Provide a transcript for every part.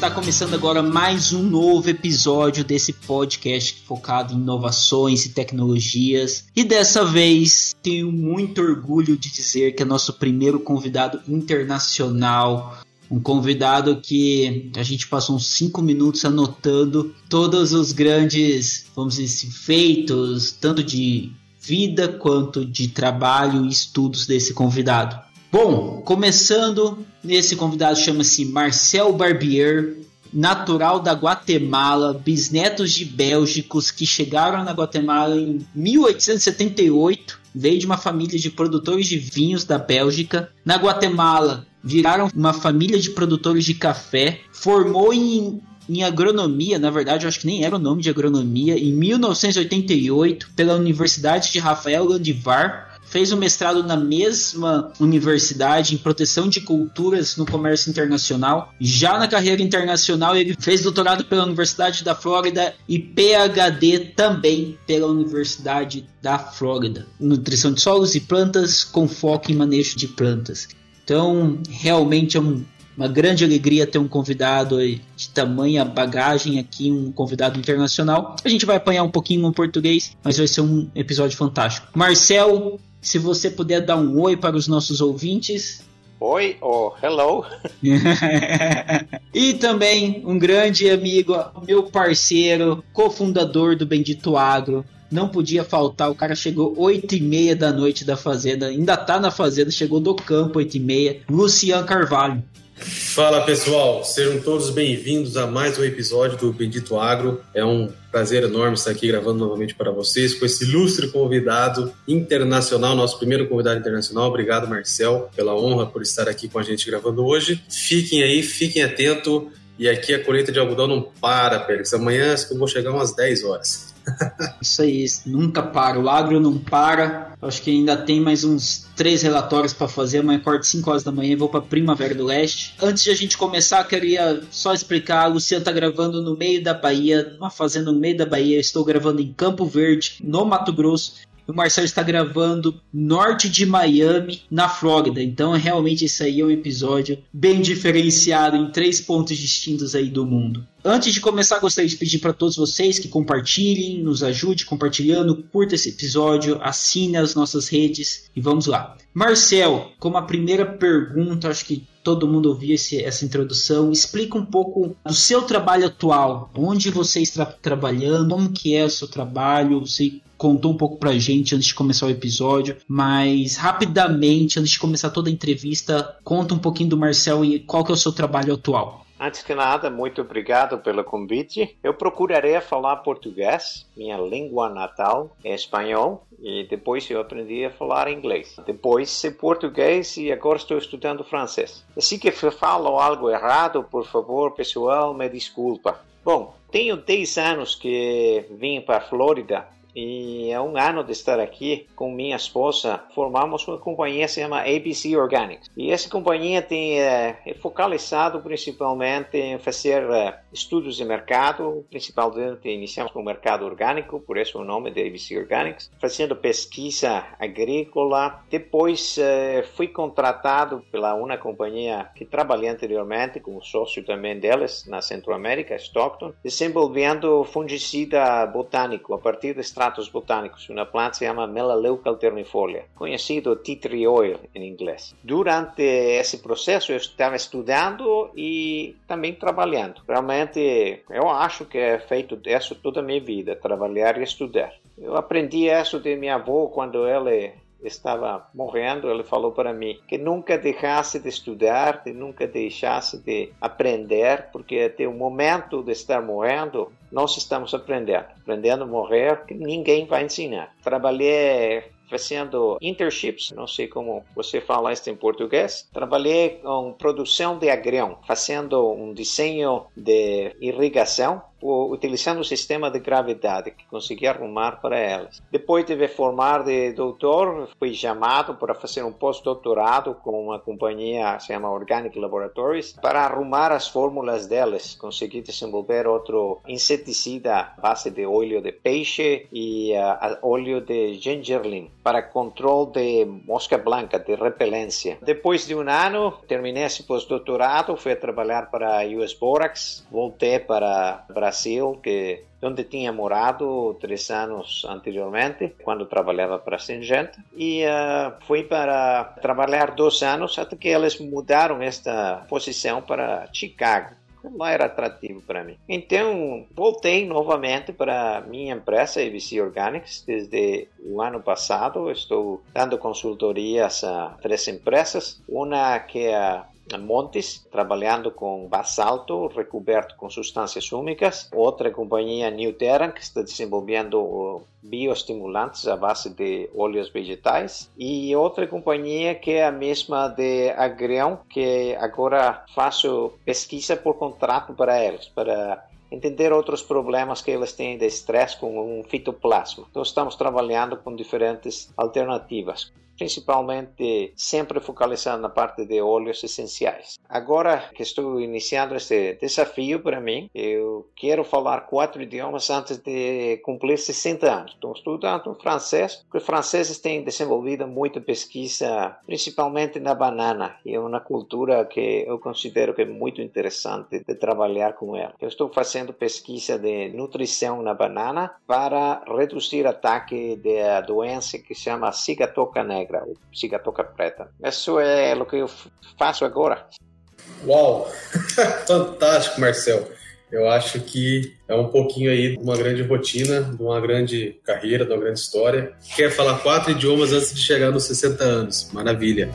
Está começando agora mais um novo episódio desse podcast focado em inovações e tecnologias. E dessa vez tenho muito orgulho de dizer que é nosso primeiro convidado internacional. Um convidado que a gente passou uns 5 minutos anotando todos os grandes, vamos dizer assim, feitos, tanto de vida quanto de trabalho e estudos desse convidado. Bom, começando, esse convidado chama-se Marcel Barbier, natural da Guatemala, bisnetos de bélgicos que chegaram na Guatemala em 1878, veio de uma família de produtores de vinhos da Bélgica. Na Guatemala, viraram uma família de produtores de café, formou em em agronomia, na verdade, eu acho que nem era o nome de agronomia, em 1988, pela Universidade de Rafael Landivar, fez o um mestrado na mesma universidade em proteção de culturas no comércio internacional. Já na carreira internacional, ele fez doutorado pela Universidade da Flórida e PhD também pela Universidade da Flórida. Nutrição de solos e plantas com foco em manejo de plantas. Então, realmente é um uma grande alegria ter um convidado de tamanha bagagem aqui, um convidado internacional. A gente vai apanhar um pouquinho no português, mas vai ser um episódio fantástico. Marcel, se você puder dar um oi para os nossos ouvintes. Oi ou oh, hello. e também um grande amigo, meu parceiro, cofundador do Bendito Agro. Não podia faltar, o cara chegou 8 e meia da noite da fazenda, ainda tá na fazenda, chegou do campo 8 e meia. Lucian Carvalho. Fala pessoal, sejam todos bem-vindos a mais um episódio do Bendito Agro. É um prazer enorme estar aqui gravando novamente para vocês com esse ilustre convidado internacional, nosso primeiro convidado internacional. Obrigado, Marcel, pela honra por estar aqui com a gente gravando hoje. Fiquem aí, fiquem atentos. E aqui a colheita de algodão não para, Pérez. Amanhã eu vou chegar umas 10 horas. Isso aí, nunca para. O agro não para. Acho que ainda tem mais uns três relatórios para fazer. Amanhã acordo 5 horas da manhã e vou para Primavera do Leste. Antes de a gente começar, queria só explicar. A Luciana tá gravando no meio da Bahia, numa fazenda no meio da Bahia. estou gravando em Campo Verde, no Mato Grosso. O Marcelo está gravando norte de Miami, na Flórida. Então, realmente, esse aí é um episódio bem diferenciado em três pontos distintos aí do mundo. Antes de começar, gostaria de pedir para todos vocês que compartilhem, nos ajude compartilhando, curta esse episódio, assine as nossas redes e vamos lá. Marcel, como a primeira pergunta, acho que todo mundo ouviu esse, essa introdução, explica um pouco do seu trabalho atual, onde você está trabalhando, como que é o seu trabalho, você contou um pouco pra gente antes de começar o episódio, mas rapidamente, antes de começar toda a entrevista, conta um pouquinho do Marcel e qual que é o seu trabalho atual. Antes que nada, muito obrigado pelo convite. Eu procurarei falar português, minha língua natal é espanhol, e depois eu aprendi a falar inglês. Depois português e agora estou estudando francês. Se que falo algo errado, por favor, pessoal, me desculpa. Bom, tenho 10 anos que vim para a Flórida e é um ano de estar aqui com minha esposa. Formamos uma companhia que se chama ABC Organics. E essa companhia tem, é, é focalizado principalmente em fazer é, estudos de mercado, principalmente iniciamos com o mercado orgânico, por isso o nome de ABC Organics, fazendo pesquisa agrícola. Depois é, fui contratado pela uma companhia que trabalhei anteriormente, como sócio também deles, na Centro-América, Stockton, desenvolvendo fungicida botânico a partir de extratos botânicos, uma planta se chama Melaleuca alternifolia, conhecido tea tree oil em inglês. Durante esse processo eu estava estudando e também trabalhando. Realmente eu acho que é feito isso toda a minha vida, trabalhar e estudar. Eu aprendi isso de minha avó quando ela estava morrendo, ele falou para mim que nunca deixasse de estudar, que nunca deixasse de aprender, porque até o momento de estar morrendo, nós estamos aprendendo. Aprendendo a morrer, que ninguém vai ensinar. Trabalhei fazendo internships, não sei como você fala isso em português. Trabalhei com produção de agrão, fazendo um desenho de irrigação utilizando o sistema de gravidade que consegui arrumar para elas. Depois de me formar de doutor, fui chamado para fazer um pós-doutorado com uma companhia que se chama Organic Laboratories para arrumar as fórmulas delas. Consegui desenvolver outro inseticida base de óleo de peixe e uh, óleo de gingerlin para controle de mosca branca, de repelência. Depois de um ano, terminei esse pós-doutorado, fui trabalhar para a US Borax, voltei para Brasil, que onde tinha morado três anos anteriormente, quando trabalhava para a Syngenta, e uh, fui para trabalhar dois anos até que eles mudaram esta posição para Chicago não era atrativo para mim. Então, voltei novamente para minha empresa, ABC Organics, desde o ano passado. Estou dando consultorias a três empresas. Uma que é Montes, trabalhando com basalto recoberto com substâncias úmicas. Outra companhia, New Terra, que está desenvolvendo bioestimulantes à base de óleos vegetais. E outra companhia que é a mesma de Agrião, que agora faço pesquisa por contrato para eles, para entender outros problemas que eles têm de estresse com um fitoplasma. Então estamos trabalhando com diferentes alternativas principalmente sempre focalizando na parte de óleos essenciais. Agora que estou iniciando este desafio para mim, eu quero falar quatro idiomas antes de cumprir 60 anos. Estou estudando francês, porque os franceses têm desenvolvido muita pesquisa, principalmente na banana, e é uma cultura que eu considero que é muito interessante de trabalhar com ela. Eu estou fazendo pesquisa de nutrição na banana para reduzir o ataque da doença que se chama cigatoca negra negra, ou cigatoca preta. Isso é o que eu faço agora. Uau! Fantástico, Marcel. Eu acho que é um pouquinho aí de uma grande rotina, de uma grande carreira, de uma grande história. Quer falar quatro idiomas antes de chegar nos 60 anos. Maravilha.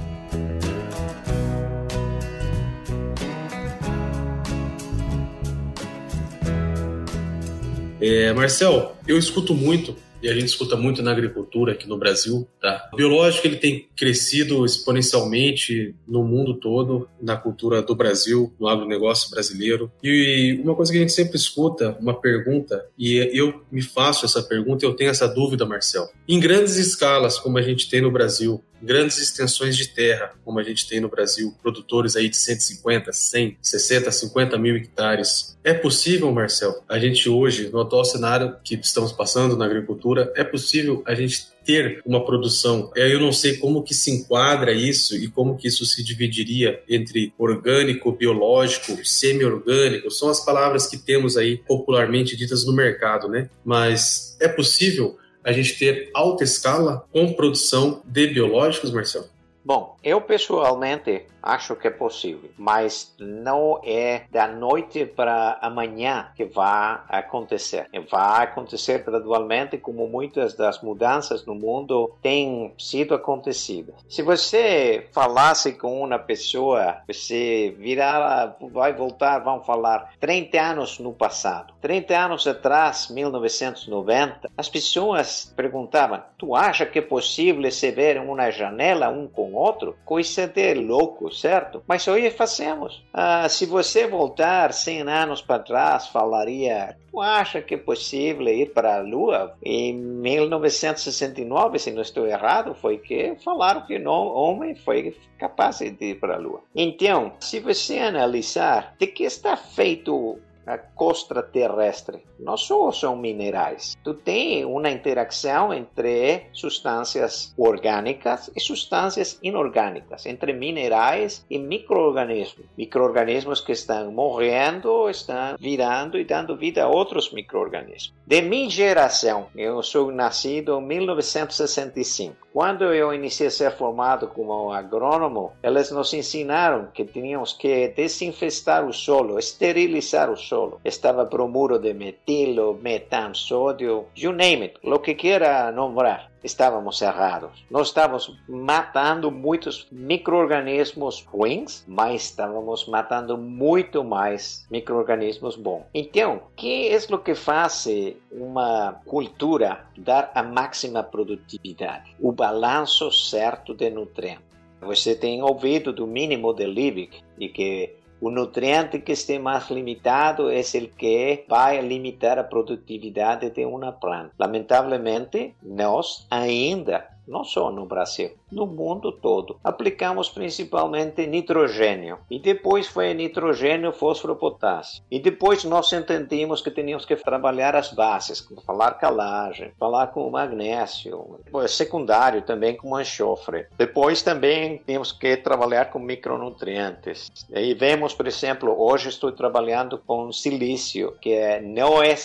É, Marcel, eu escuto muito e a gente escuta muito na agricultura aqui no Brasil, tá? O biológico ele tem crescido exponencialmente no mundo todo, na cultura do Brasil, no agronegócio brasileiro. E uma coisa que a gente sempre escuta, uma pergunta, e eu me faço essa pergunta, eu tenho essa dúvida, Marcel. Em grandes escalas, como a gente tem no Brasil, grandes extensões de terra, como a gente tem no Brasil, produtores aí de 150, 100, 60, 50 mil hectares. É possível, Marcel, a gente hoje, no atual cenário que estamos passando na agricultura, é possível a gente ter uma produção. Eu não sei como que se enquadra isso e como que isso se dividiria entre orgânico, biológico, semi-orgânico. São as palavras que temos aí popularmente ditas no mercado, né? Mas é possível a gente ter alta escala com produção de biológicos, Marcelo? Bom, eu pessoalmente acho que é possível, mas não é da noite para amanhã que vai acontecer. Vai acontecer gradualmente, como muitas das mudanças no mundo têm sido acontecidas. Se você falasse com uma pessoa, você virar, vai voltar, vamos falar, 30 anos no passado. 30 anos atrás, 1990, as pessoas perguntavam: Tu acha que é possível se ver uma janela um com outro? Coisa de louco, certo? Mas hoje fazemos. Ah, se você voltar 100 anos para trás, falaria: Tu acha que é possível ir para a Lua? Em 1969, se não estou errado, foi que falaram que o homem foi capaz de ir para a Lua. Então, se você analisar de que está feito a costra terrestre. Não só são minerais. Tu tem uma interação entre substâncias orgânicas e substâncias inorgânicas, entre minerais e microorganismos. Microorganismos que estão morrendo, estão virando e dando vida a outros microorganismos. De minha geração, eu sou nascido em 1965. Quando eu iniciei a ser formado como agrônomo, eles nos ensinaram que tínhamos que desinfestar o solo, esterilizar o solo. Estava bromuro de metilo, metan, sódio, you name it, lo que quiera nombrar estávamos errados. Nós estávamos matando muitos micro-organismos ruins, mas estávamos matando muito mais micro-organismos bons. Então, o que é o que faz uma cultura dar a máxima produtividade? O balanço certo de nutrientes. Você tem ouvido do mínimo de Liebig, e que O nutriente que esteja mais limitado é o que vai limitar a produtividade de uma planta. Lamentavelmente, nós ainda não só no Brasil, no mundo todo. Aplicamos principalmente nitrogênio e depois foi nitrogênio, fósforo, potássio. E depois nós entendemos que teníamos que trabalhar as bases, falar calagem, falar com o magnésio, secundário também com enxofre. Depois também temos que trabalhar com micronutrientes. E vemos, por exemplo, hoje estou trabalhando com silício, que é, não é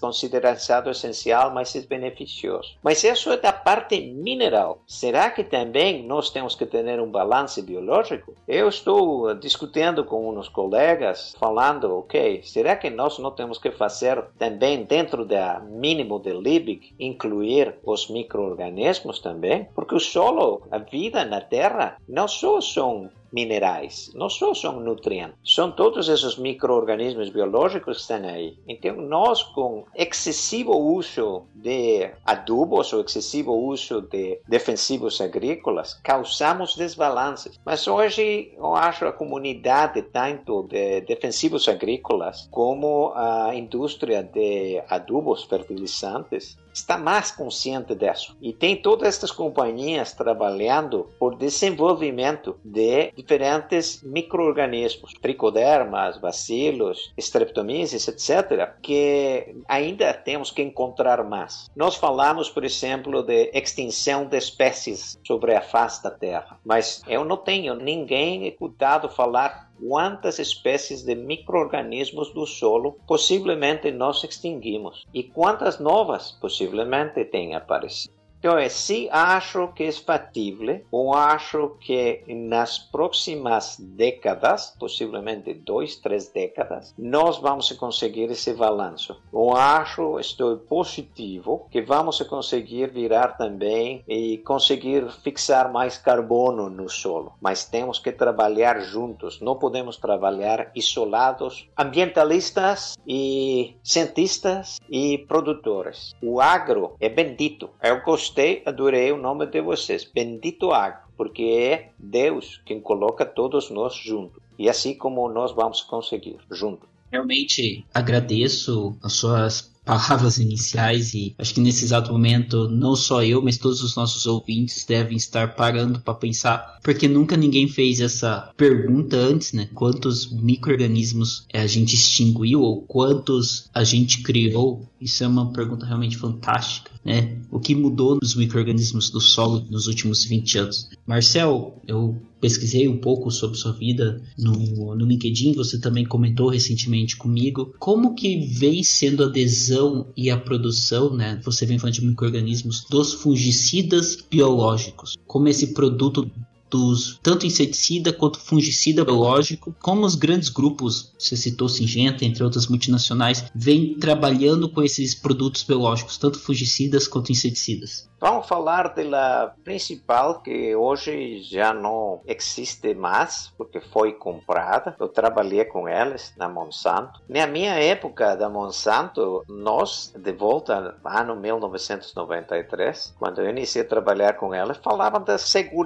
considerado essencial, mas é beneficioso. Mas isso é da parte mineral. Será que também nós temos que ter um balanço biológico? Eu estou discutindo com uns colegas, falando, ok, será que nós não temos que fazer também dentro da mínimo de Liebig, incluir os micro-organismos também? Porque o solo, a vida na Terra, não só são minerais, não só são nutrientes, são todos esses micro-organismos biológicos que estão aí. Então, nós, com excessivo uso de adubos ou excessivo uso de defensivos agrícolas, causamos desbalances. Mas hoje, eu acho a comunidade, tanto de defensivos agrícolas como a indústria de adubos fertilizantes, está mais consciente disso. E tem todas estas companhias trabalhando por desenvolvimento de diferentes microorganismos, tricodermas, bacilos, streptomyces, etc., que ainda temos que encontrar mais. Nós falamos, por exemplo, de extinção de espécies sobre a face da Terra, mas eu não tenho ninguém escutado falar quantas espécies de microorganismos do solo possivelmente nós extinguimos e quantas novas possivelmente têm aparecido. Então, é, se acho que é factível, ou acho que nas próximas décadas, possivelmente dois, três décadas, nós vamos conseguir esse balanço. Ou acho, estou positivo, que vamos conseguir virar também e conseguir fixar mais carbono no solo. Mas temos que trabalhar juntos, não podemos trabalhar isolados, ambientalistas e cientistas e produtores. O agro é bendito. Eu gosto gostei, adorei o nome de vocês. Bendito Agro, porque é Deus quem coloca todos nós juntos. E assim como nós vamos conseguir, juntos. Realmente agradeço as suas palavras iniciais e acho que nesse exato momento não só eu, mas todos os nossos ouvintes devem estar parando para pensar, porque nunca ninguém fez essa pergunta antes, né? Quantos microrganismos a gente extinguiu ou quantos a gente criou? Isso é uma pergunta realmente fantástica, né? O que mudou nos microrganismos do solo nos últimos 20 anos? Marcel, eu pesquisei um pouco sobre sua vida no, no LinkedIn, você também comentou recentemente comigo. Como que vem sendo a adesão e a produção, né? Você vem falando de micro-organismos, dos fungicidas biológicos. Como esse produto dos tanto inseticida quanto fungicida biológico, como os grandes grupos, você citou Singenta, entre outras multinacionais, vêm trabalhando com esses produtos biológicos, tanto fungicidas quanto inseticidas. Vamos falar da principal que hoje já não existe mais, porque foi comprada. Eu trabalhei com eles na Monsanto. Na minha época da Monsanto, nós, de volta ano 1993, quando eu iniciei a trabalhar com eles, falavam da segurança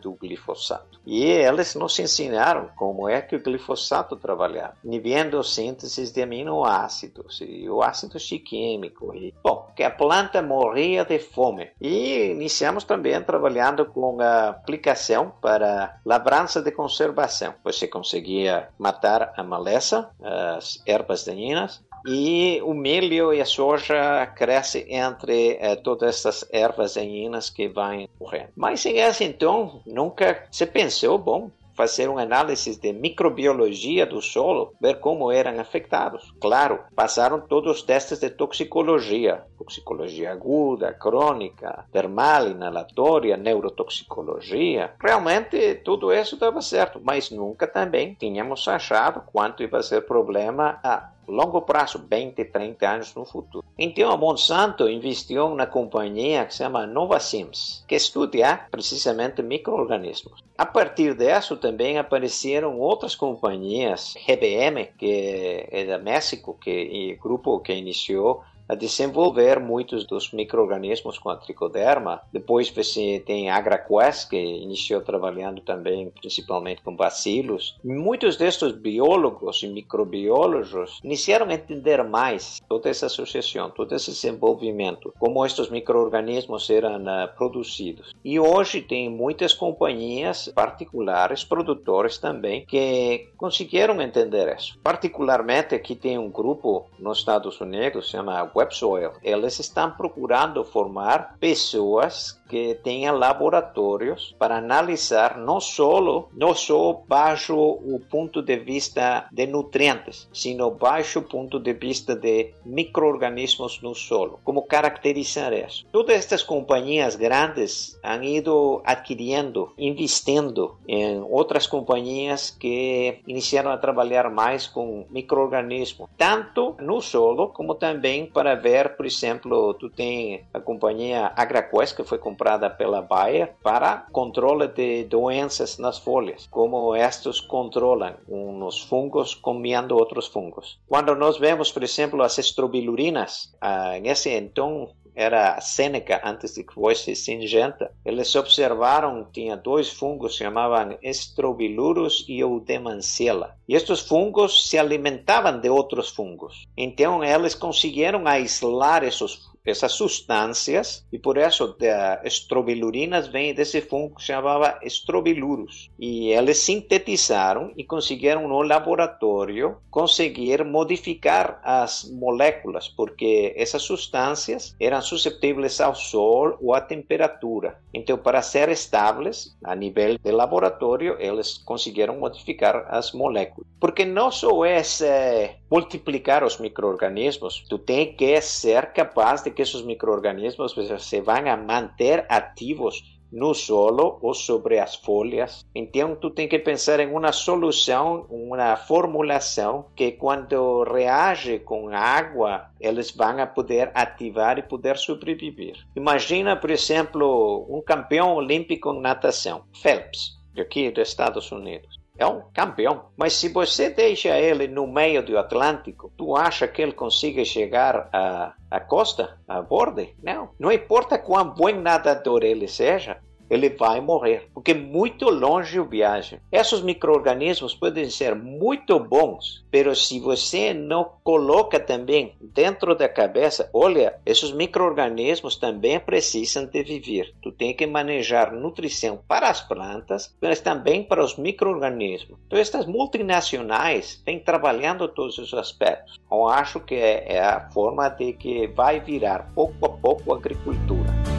do glifosato. E eles nos ensinaram como é que o glifosato trabalhava, inibindo síntese de aminoácidos e o ácido chiquímico. E, bom, que a planta morria de fome e iniciamos também trabalhando com a aplicação para labrança de conservação. Você conseguia matar a maleza, as ervas daninhas, e o milho e a soja crescem entre eh, todas essas ervas daninhas que vão morrendo. Mas em esse então, nunca se pensou, bom, fazer uma análise de microbiologia do solo, ver como eram afetados. Claro, passaram todos os testes de toxicologia, toxicologia aguda, crônica, termal, inalatória, neurotoxicologia. Realmente tudo isso dava certo, mas nunca também tínhamos achado quanto ia ser problema a longo prazo, 20, 30 anos no futuro. Então a Monsanto investiu na companhia que se chama Novasims, que estuda precisamente microorganismos. A partir disso também apareceram outras companhias, GBM, que é da México, que é o grupo que iniciou a desenvolver muitos dos micro-organismos com a tricoderma. Depois você tem AgraQuest, que iniciou trabalhando também principalmente com bacilos. Muitos destes biólogos e microbiólogos iniciaram a entender mais toda essa associação, todo esse desenvolvimento, como estes micro-organismos eram uh, produzidos. E hoje tem muitas companhias particulares, produtores também, que conseguiram entender isso. Particularmente aqui tem um grupo nos Estados Unidos, chama WebSoil. Eles estão procurando formar pessoas que tenha laboratórios para analisar não só não só baixo o ponto de vista de nutrientes, sino baixo o ponto de vista de microorganismos no solo. Como caracterizar isso? Todas estas companhias grandes han ido adquiriendo, investindo em outras companhias que iniciaram a trabalhar mais com microorganismos, tanto no solo como também para ver, por exemplo, tu tem a companhia AgraQuest que foi comprada comprada pela Bayer para controle de doenças nas folhas, como estes controlam uns fungos comendo outros fungos. Quando nós vemos, por exemplo, as estrobilurinas, ah, nesse então era Sêneca antes de que fosse Singenta, eles observaram que tinha dois fungos que chamavam Estrobilurus e Eudemancella. E estes fungos se alimentavam de outros fungos. Então eles conseguiram aislar esses essas substâncias e por isso a estrobilurinas vem desse fungo que chamava estrobilurus. E eles sintetizaram e conseguiram no laboratório conseguir modificar as moléculas porque essas substâncias eram suscetíveis ao sol ou à temperatura. Então para ser estáveis a nível de laboratório eles conseguiram modificar as moléculas. Porque não só é multiplicar os microorganismos tu tem que ser capaz de que esos microorganismos pues, se van a manter ativos no solo ou sobre as folhas. Então, tu tem que pensar em uma solução, uma formulação que quando reage com água, eles vão a poder ativar e poder sobreviver. Imagina, por exemplo, um campeão olímpico em natação, Phelps, aqui dos Estados Unidos é um campeão. Mas se você deixa ele no meio do Atlântico, tu acha que ele consiga chegar à, costa, à borda? Não. Não importa quão bom nadador ele seja, ele vai morrer, porque muito longe o viagem. Esses micro-organismos podem ser muito bons, mas se você não coloca também dentro da cabeça, olha, esses micro-organismos também precisam de viver. Tu tem que manejar nutrição para as plantas, mas também para os micro-organismos. Então, estas multinacionais vêm trabalhando todos esses aspectos. Eu acho que é a forma de que vai virar pouco a pouco a agricultura.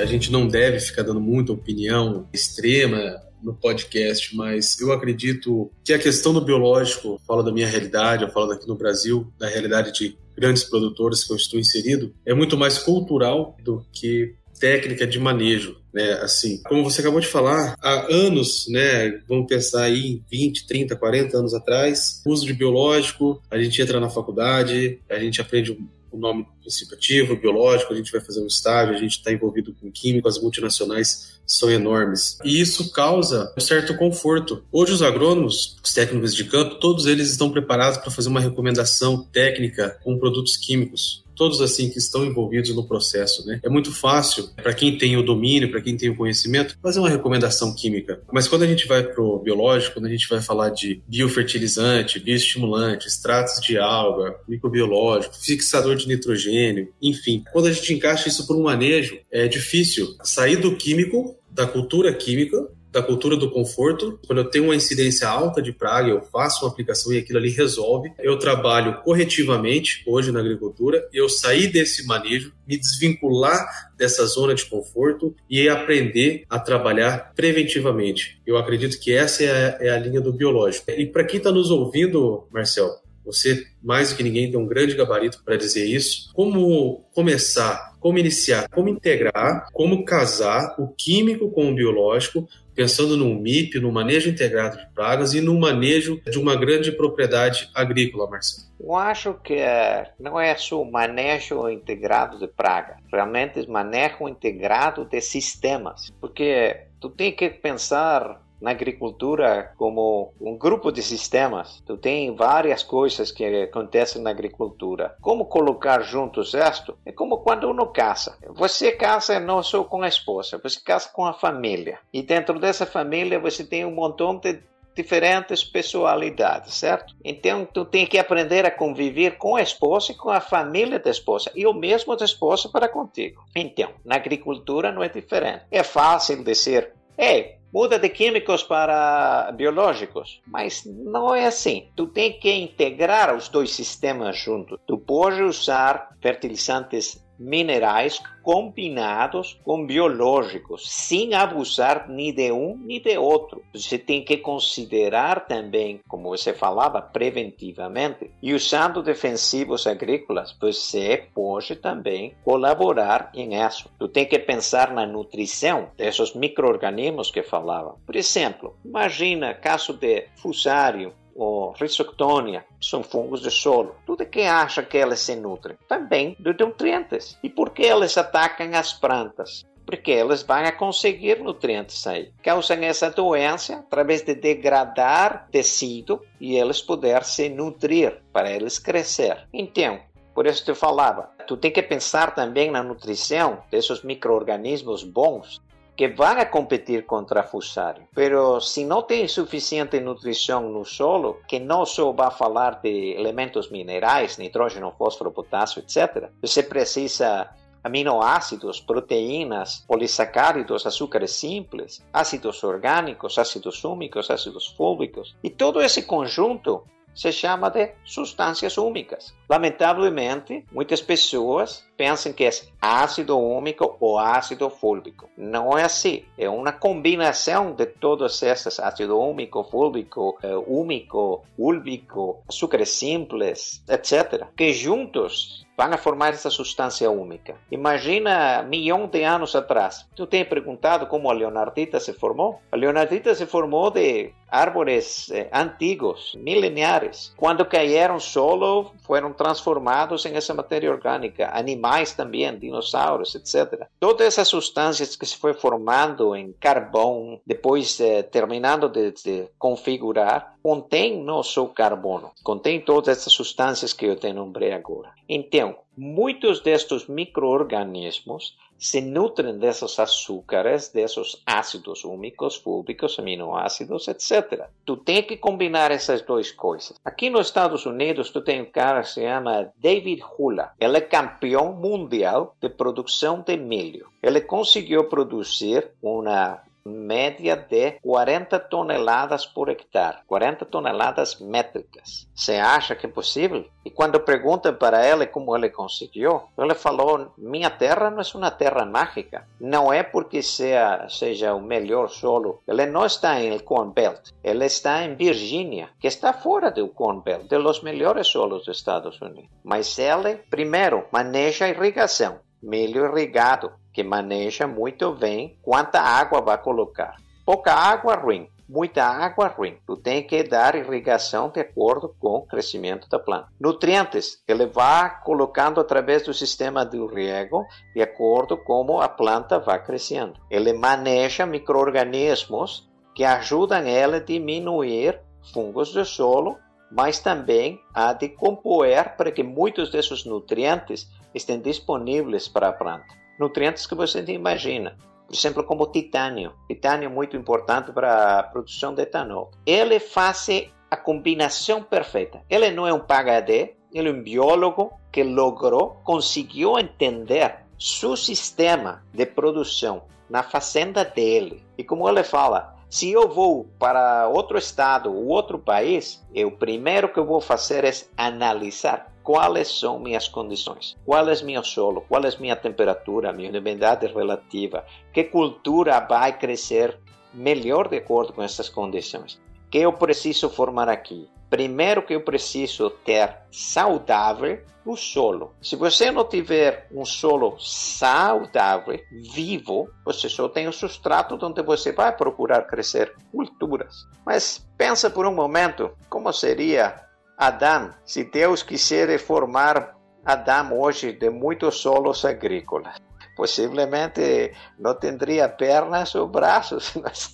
A gente não deve ficar dando muita opinião extrema no podcast, mas eu acredito que a questão do biológico, falo da minha realidade, eu falo daqui no Brasil, da realidade de grandes produtores que eu estou inserido, é muito mais cultural do que técnica de manejo, né? Assim, como você acabou de falar, há anos, né? Vamos pensar aí 20, 30, 40 anos atrás, uso de biológico, a gente entra na faculdade, a gente aprende o nome princípio ativo, biológico, a gente vai fazer um estágio, a gente está envolvido com químico, as multinacionais são enormes. E isso causa um certo conforto. Hoje os agrônomos, os técnicos de campo, todos eles estão preparados para fazer uma recomendação técnica com produtos químicos todos assim que estão envolvidos no processo, né? É muito fácil para quem tem o domínio, para quem tem o conhecimento, fazer uma recomendação química. Mas quando a gente vai pro biológico, quando a gente vai falar de biofertilizante, bioestimulante, extratos de alga, microbiológico, fixador de nitrogênio, enfim, quando a gente encaixa isso por um manejo, é difícil sair do químico da cultura química da cultura do conforto. Quando eu tenho uma incidência alta de praga, eu faço uma aplicação e aquilo ali resolve. Eu trabalho corretivamente hoje na agricultura eu sair desse manejo, me desvincular dessa zona de conforto e aprender a trabalhar preventivamente. Eu acredito que essa é a, é a linha do biológico. E para quem está nos ouvindo, Marcel, você mais do que ninguém tem um grande gabarito para dizer isso. Como começar, como iniciar, como integrar, como casar o químico com o biológico pensando no MIP, no manejo integrado de pragas e no manejo de uma grande propriedade agrícola, Marcelo? Eu acho que eh, não é só manejo integrado de praga, realmente é manejo integrado de sistemas, porque tu tem que pensar na agricultura como um grupo de sistemas. Tu tem várias coisas que acontecem na agricultura. Como colocar juntos isto? É como quando uno casa. Você casa não só com a esposa, você casa com a família. E dentro dessa família você tem um montão de diferentes personalidades, certo? Então, tu tem que aprender a conviver com a esposa e com a família da esposa, e o mesmo da esposa para contigo. Então, na agricultura não é diferente. É fácil dizer, ei, muda de químicos para biológicos, mas não é assim. Tu tem que integrar os dois sistemas juntos. Tu pode usar fertilizantes minerais combinados com biológicos, sem abusar nem de um nem de outro. Você tem que considerar também, como você falava, preventivamente. E usando defensivos agrícolas, você pode também colaborar em isso. Tu tem que pensar na nutrição desses micro-organismos que falava. Por exemplo, imagina caso de fusário, ou Rhizoctonia, são fungos de solo. Tudo que acha que elas se nutrem também de nutrientes. E por que elas atacam as plantas? Porque elas vão conseguir nutrientes aí. Causam essa doença através de degradar tecido e eles poder se nutrir para eles crescer. Então, por isso eu falava, tu tem que pensar também na nutrição desses micro-organismos bons que vão competir contra Fusarium. Mas se não tem suficiente nutrição no solo, que não só vai falar de elementos minerais, nitrogênio, fósforo, potássio, etc., você precisa aminoácidos, proteínas, polissacáridos, açúcares simples, ácidos orgânicos, ácidos úmicos, ácidos fúlbicos. E todo esse conjunto se chama de substâncias úmicas. Lamentavelmente, muitas pessoas pensam que é ácido úmico ou ácido fúlbico. Não é assim. É uma combinação de todos esses ácido úmico, fúlbico, eh, úmico, úlbico, açúcares simples, etc., que juntos vão a formar essa substância úmica. Imagina milhão de anos atrás. Tu tem perguntado como a leonardita se formou? A leonardita se formou de árvores eh, antigos, milenares. Quando caíram solo, foram transformados em essa matéria orgânica. Animais também, dinossauros, etc. Todas essas substâncias que se foi formando em carvão, depois eh, terminando de, de configurar, contém não só carbono, contém todas essas substâncias que eu te nombrei agora. Então, muitos destes micro-organismos se nutrem desses açúcares, desses ácidos úmicos, fúlbicos, aminoácidos, etc. Tu tem que combinar essas duas coisas. Aqui nos Estados Unidos, tu tem um cara que se chama David Hula. Ele é campeão mundial de produção de milho. Ele conseguiu produzir uma média de 40 toneladas por hectare, 40 toneladas métricas. Você acha que é possível? E quando perguntam para ele como ele conseguiu, ele falou: Minha terra não é uma terra mágica. Não é porque seja, seja o melhor solo. Ele não está em Corn Belt. Ele está em Virgínia, que está fora do Corn Belt, de los melhores solos dos Estados Unidos. Mas ele, primeiro, maneja irrigação milho irrigado, que maneja muito bem quanta água vai colocar. Pouca água, ruim. Muita água, ruim. Tu tem que dar irrigação de acordo com o crescimento da planta. Nutrientes, ele vai colocando através do sistema de riego de acordo com como a planta vai crescendo. Ele maneja micro-organismos que ajudam ele a diminuir fungos do solo mas também a decompor para que muitos desses nutrientes estejam disponíveis para a planta. Nutrientes que você não imagina, por exemplo, como titânio. Titânio é muito importante para a produção de etanol. Ele faz a combinação perfeita. Ele não é um PhD, ele é um biólogo que logrou, conseguiu entender seu sistema de produção na fazenda dele. E como ele fala, se eu vou para outro estado ou outro país, o primeiro que eu vou fazer é analisar quais são minhas condições, qual é meu solo, qual é minha temperatura, minha umidade relativa, que cultura vai crescer melhor de acordo com essas condições, que eu preciso formar aqui, primeiro que eu preciso ter saudável o solo. Se você não tiver um solo saudável, vivo, você só tem o substrato onde você vai procurar crescer culturas. Mas pensa por um momento como seria Adão se Deus quiser formar Adão hoje de muitos solos agrícolas. Possivelmente não teria pernas ou braços, mas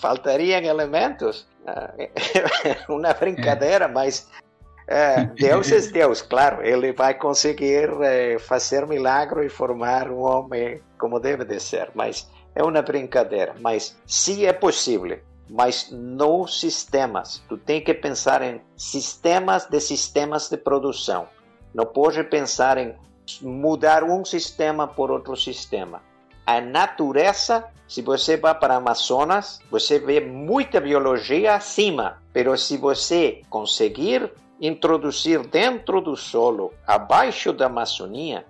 faltariam elementos. Uma brincadeira, é. mas é, Deus é Deus, claro, ele vai conseguir é, fazer milagre e formar um homem como deve de ser, mas é uma brincadeira. Mas se é possível, mas nos sistemas. Tu tem que pensar em sistemas de sistemas de produção. Não pode pensar em mudar um sistema por outro sistema. A natureza, se você vai para Amazonas, você vê muita biologia acima, mas se você conseguir introduzir dentro do solo, abaixo da Amazônia,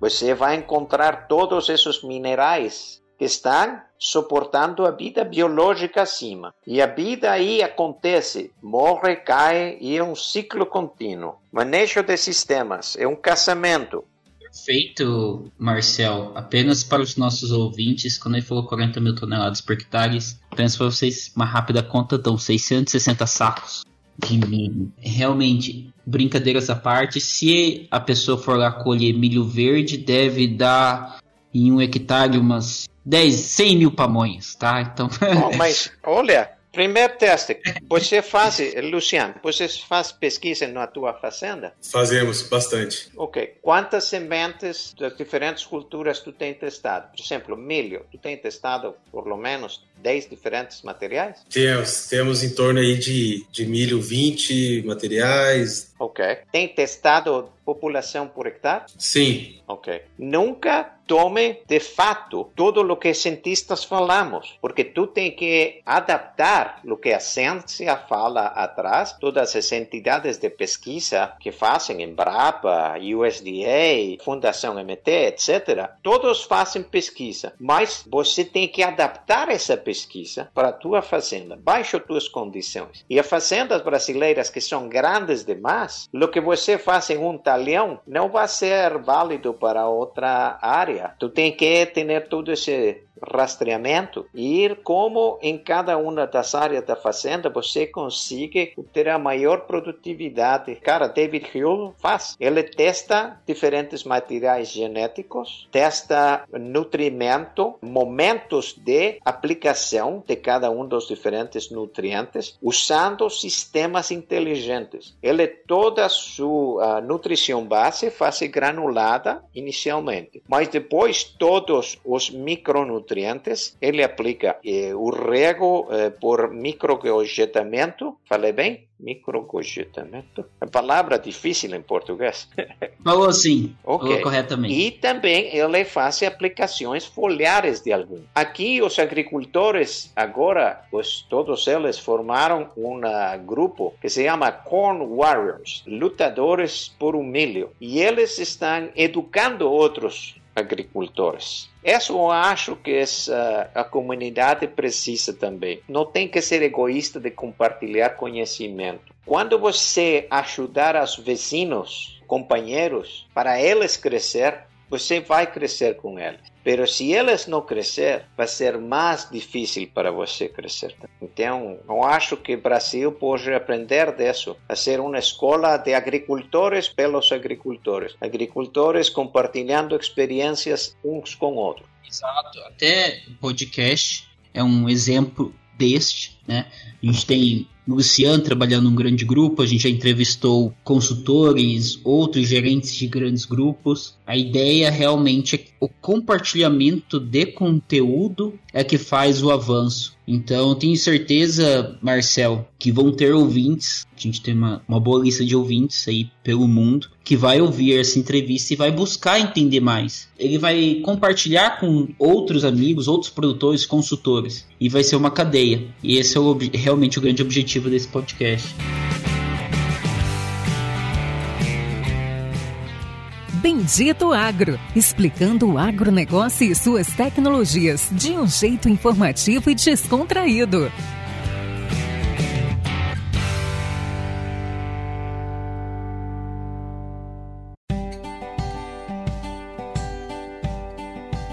você vai encontrar todos esses minerais que estão suportando a vida biológica acima. E a vida aí acontece, morre, cai e é um ciclo contínuo. Manejo de sistemas é um casamento. Perfeito, Marcel. Apenas para os nossos ouvintes, quando ele falou 40 mil toneladas por hectare, apenas para vocês uma rápida conta, dão 660 sacos de milho. Realmente, brincadeiras à parte, se a pessoa for lá colher milho verde, deve dar em um hectare umas 10, 100 mil pamonhas, tá? Então. Oh, mas, olha, Primeiro teste, você faz, Luciano, você faz pesquisa na tua fazenda? Fazemos, bastante. Ok. Quantas sementes das diferentes culturas tu tem testado? Por exemplo, milho, tu tem testado por lo menos 10 diferentes materiais? Temos, temos em torno aí de, de milho 20 materiais. Ok. Tem testado população por hectare? Sim. Ok. Nunca tome de fato todo o que cientistas falamos, porque tu tem que adaptar o que a ciência fala atrás, todas as entidades de pesquisa que fazem, Embrapa, USDA, Fundação MT, etc. Todos fazem pesquisa, mas você tem que adaptar essa pesquisa para a tua fazenda, baixo tuas condições. E as fazendas brasileiras que são grandes demais, o que você faz em um talhão não vai ser válido para outra área. Tu tem que ter todo esse rastreamento e como em cada uma das áreas da fazenda você consegue ter a maior produtividade. Cara, David Hill faz. Ele testa diferentes materiais genéticos, testa nutrimento, momentos de aplicação de cada um dos diferentes nutrientes, usando sistemas inteligentes. Ele toda a sua nutrição base faz granulada inicialmente, mas depois todos os micronutrientes nutrientes, ele aplica eh, o rego eh, por microcogetamento, falei bem? Microcogetamento? É palavra difícil em português. Falou assim, okay. falou corretamente. E também ele faz aplicações foliares de algum. Aqui os agricultores, agora, os, todos eles formaram um grupo que se chama Corn Warriors, lutadores por um milho. E eles estão educando outros agricultores. Isso eu acho que essa, a comunidade precisa também. Não tem que ser egoísta de compartilhar conhecimento. Quando você ajudar os vizinhos, companheiros, para eles crescer, você vai crescer com eles. Mas se eles não crescer, vai ser mais difícil para você crescer. Então, eu acho que o Brasil pode aprender disso, a ser uma escola de agricultores pelos agricultores, agricultores compartilhando experiências uns com outros. Exato. Até o podcast é um exemplo deste, né? A gente tem Luciano trabalhando num grande grupo, a gente já entrevistou consultores, outros gerentes de grandes grupos. A ideia realmente é o compartilhamento de conteúdo é que faz o avanço. Então, eu tenho certeza, Marcel, que vão ter ouvintes. A gente tem uma, uma boa lista de ouvintes aí pelo mundo que vai ouvir essa entrevista e vai buscar entender mais. Ele vai compartilhar com outros amigos, outros produtores, consultores. E vai ser uma cadeia. E esse é o, realmente o grande objetivo desse podcast. Bendito Agro, explicando o agronegócio e suas tecnologias de um jeito informativo e descontraído.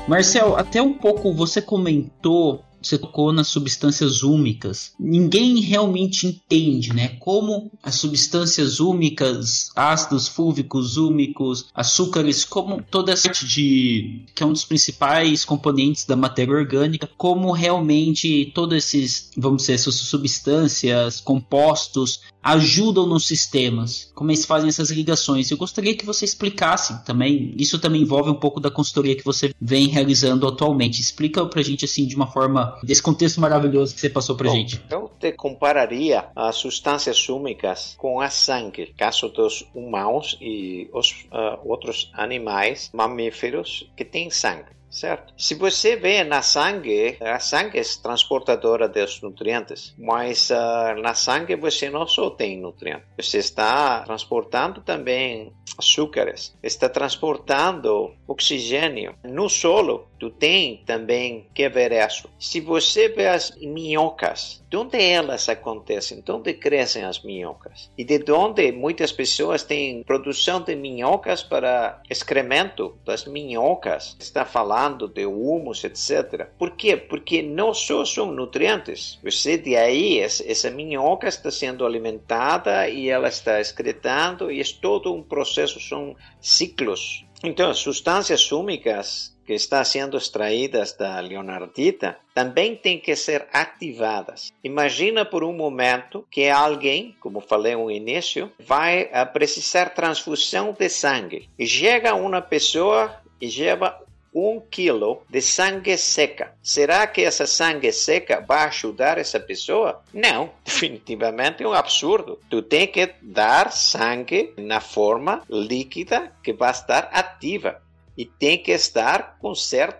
Marcel, até um pouco você comentou você tocou nas substâncias úmicas. Ninguém realmente entende, né, como as substâncias úmicas, ácidos fúvicos, úmicos, açúcares, como toda essa de que é um dos principais componentes da matéria orgânica, como realmente todos esses, vamos dizer, essas substâncias, compostos ajudam nos sistemas, como eles fazem essas ligações. Eu gostaria que você explicasse também, isso também envolve um pouco da consultoria que você vem realizando atualmente. Explica pra gente assim de uma forma desse contexto maravilhoso que você passou pra Bom, gente. Eu te compararia as substâncias úmicas com a sangue, caso dos humanos e os uh, outros animais mamíferos que têm sangue certo? Se você vê na sangue, a sangue é transportadora dos nutrientes, mas uh, na sangue você não só tem nutrientes, você está transportando também açúcares, está transportando oxigênio no solo. Tu tem também que ver isso. Se você vê as minhocas, de onde elas acontecem? De onde crescem as minhocas? E de onde muitas pessoas têm produção de minhocas para excremento das minhocas? Está falando de humus, etc. Por quê? Porque não só são nutrientes. Você de aí, essa minhoca está sendo alimentada e ela está excretando e é todo um processo, são ciclos. Então, substâncias úmicas que estão sendo extraídas da leonardita também têm que ser ativadas. Imagina por um momento que alguém, como falei no início, vai precisar transfusão de sangue. E chega uma pessoa e leva um quilo de sangue seca. Será que essa sangue seca vai ajudar essa pessoa? Não, definitivamente é um absurdo. Tu tem que dar sangue na forma líquida que vai estar ativa e tem que estar com certo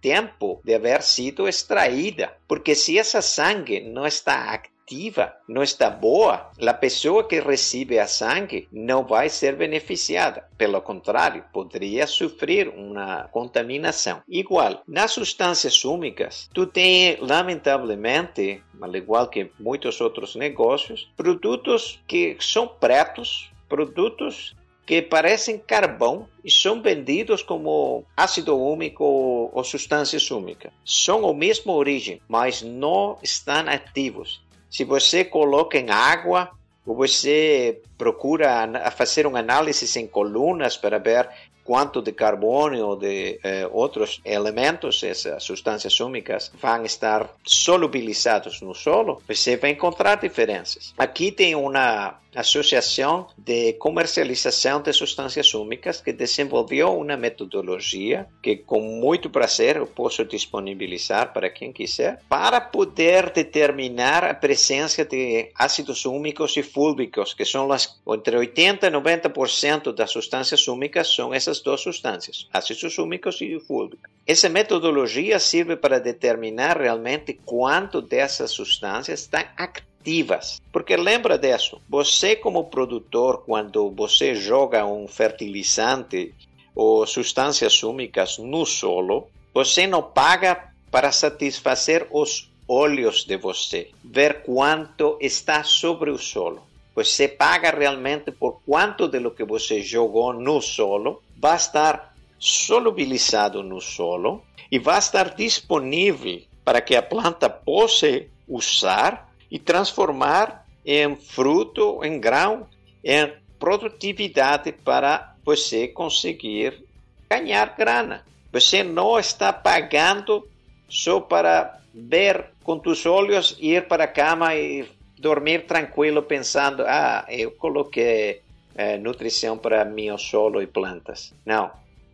tempo de haver sido extraída, porque se essa sangue não está ativa, não está boa, a pessoa que recebe a sangue não vai ser beneficiada. Pelo contrário, poderia sofrer uma contaminação. Igual, nas substâncias úmicas, tu tem, lamentavelmente, al igual que muitos outros negócios, produtos que são pretos, produtos que parecem carvão e são vendidos como ácido úmico ou substâncias úmicas. São a mesma origem, mas não estão ativos. Se você coloca em água ou você procura fazer uma análise em colunas para ver quanto de carbono ou de eh, outros elementos, essas substâncias úmicas, vão estar solubilizados no solo, você vai encontrar diferenças. Aqui tem uma Associação de Comercialização de Substâncias Úmicas, que desenvolveu uma metodologia que, com muito prazer, eu posso disponibilizar para quem quiser, para poder determinar a presença de ácidos úmicos e fúlbicos, que são as, entre 80% e 90% das substâncias úmicas são essas duas substâncias, ácidos úmicos e fúlbicos. Essa metodologia serve para determinar realmente quanto dessas substâncias estão ativas. Porque lembra disso, você como produtor, quando você joga um fertilizante ou substâncias úmicas no solo, você não paga para satisfazer os olhos de você, ver quanto está sobre o solo. Você paga realmente por quanto de lo que você jogou no solo vai estar solubilizado no solo e vai estar disponível para que a planta possa usar e transformar em fruto, em grão, em produtividade para você conseguir ganhar grana. Você não está pagando só para ver com os olhos, ir para a cama e dormir tranquilo pensando, ah, eu coloquei é, nutrição para meu solo e plantas. Não.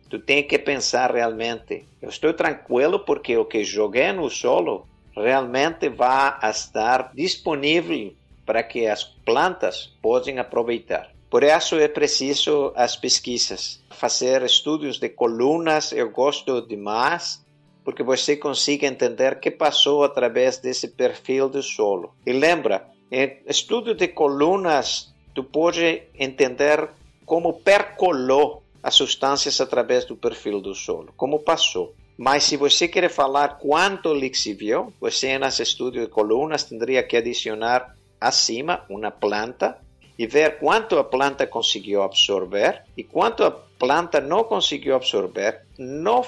Tu tem que pensar realmente, eu estou tranquilo porque o que joguei no solo realmente vai estar disponível para que as plantas possam aproveitar. Por isso é preciso as pesquisas, fazer estudos de colunas, eu gosto demais, porque você consegue entender o que passou através desse perfil do solo. E lembra, em estudo de colunas, tu pode entender como percolou as substâncias através do perfil do solo, como passou. Mas se você quer falar quanto lixiviou, você nesse estudo de colunas teria que adicionar acima uma planta e ver quanto a planta conseguiu absorver e quanto a planta não conseguiu absorver no